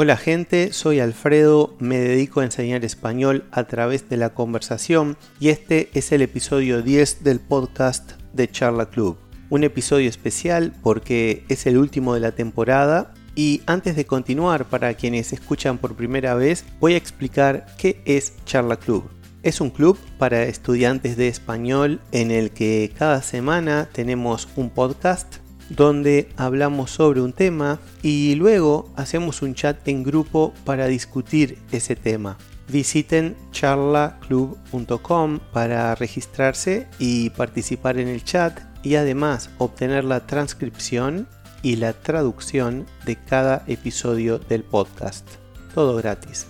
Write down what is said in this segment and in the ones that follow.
Hola gente, soy Alfredo, me dedico a enseñar español a través de la conversación y este es el episodio 10 del podcast de Charla Club. Un episodio especial porque es el último de la temporada y antes de continuar para quienes escuchan por primera vez voy a explicar qué es Charla Club. Es un club para estudiantes de español en el que cada semana tenemos un podcast donde hablamos sobre un tema y luego hacemos un chat en grupo para discutir ese tema. Visiten charlaclub.com para registrarse y participar en el chat y además obtener la transcripción y la traducción de cada episodio del podcast. Todo gratis.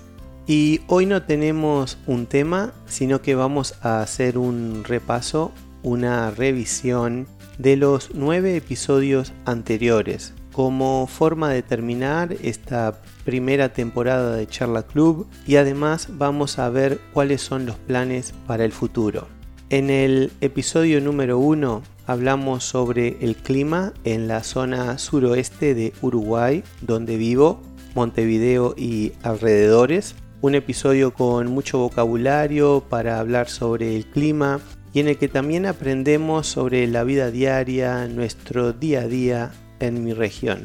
Y hoy no tenemos un tema, sino que vamos a hacer un repaso, una revisión de los nueve episodios anteriores, como forma de terminar esta primera temporada de Charla Club y además vamos a ver cuáles son los planes para el futuro. En el episodio número 1 hablamos sobre el clima en la zona suroeste de Uruguay, donde vivo, Montevideo y alrededores. Un episodio con mucho vocabulario para hablar sobre el clima, y en el que también aprendemos sobre la vida diaria, nuestro día a día en mi región.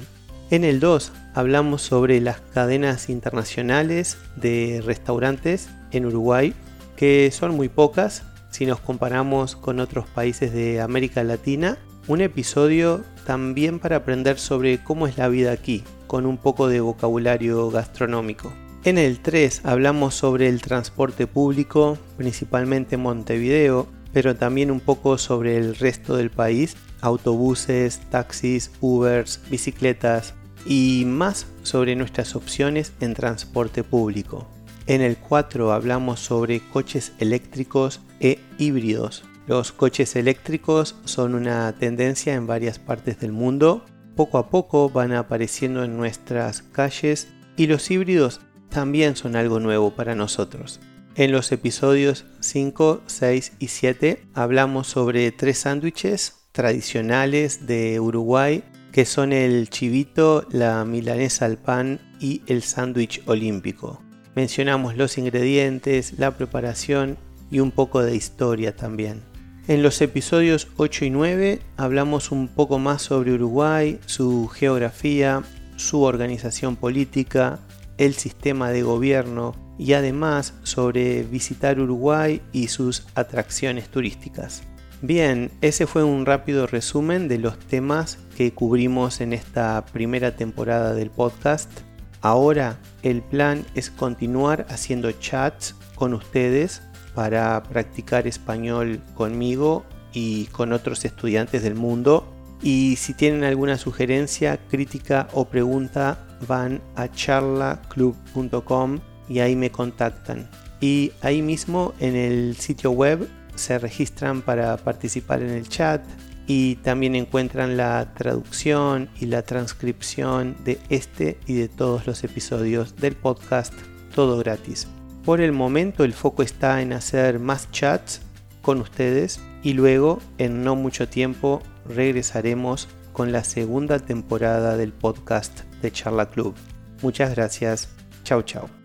En el 2 hablamos sobre las cadenas internacionales de restaurantes en Uruguay, que son muy pocas si nos comparamos con otros países de América Latina. Un episodio también para aprender sobre cómo es la vida aquí, con un poco de vocabulario gastronómico. En el 3 hablamos sobre el transporte público, principalmente en Montevideo, pero también un poco sobre el resto del país, autobuses, taxis, Ubers, bicicletas y más sobre nuestras opciones en transporte público. En el 4 hablamos sobre coches eléctricos e híbridos. Los coches eléctricos son una tendencia en varias partes del mundo. Poco a poco van apareciendo en nuestras calles y los híbridos también son algo nuevo para nosotros. En los episodios 5, 6 y 7 hablamos sobre tres sándwiches tradicionales de Uruguay que son el chivito, la milanesa al pan y el sándwich olímpico. Mencionamos los ingredientes, la preparación y un poco de historia también. En los episodios 8 y 9 hablamos un poco más sobre Uruguay, su geografía, su organización política, el sistema de gobierno, y además sobre visitar Uruguay y sus atracciones turísticas. Bien, ese fue un rápido resumen de los temas que cubrimos en esta primera temporada del podcast. Ahora el plan es continuar haciendo chats con ustedes para practicar español conmigo y con otros estudiantes del mundo. Y si tienen alguna sugerencia, crítica o pregunta, van a charlaclub.com y ahí me contactan. Y ahí mismo en el sitio web se registran para participar en el chat y también encuentran la traducción y la transcripción de este y de todos los episodios del podcast, todo gratis. Por el momento el foco está en hacer más chats con ustedes y luego en no mucho tiempo regresaremos con la segunda temporada del podcast de Charla Club. Muchas gracias. Chao, chao.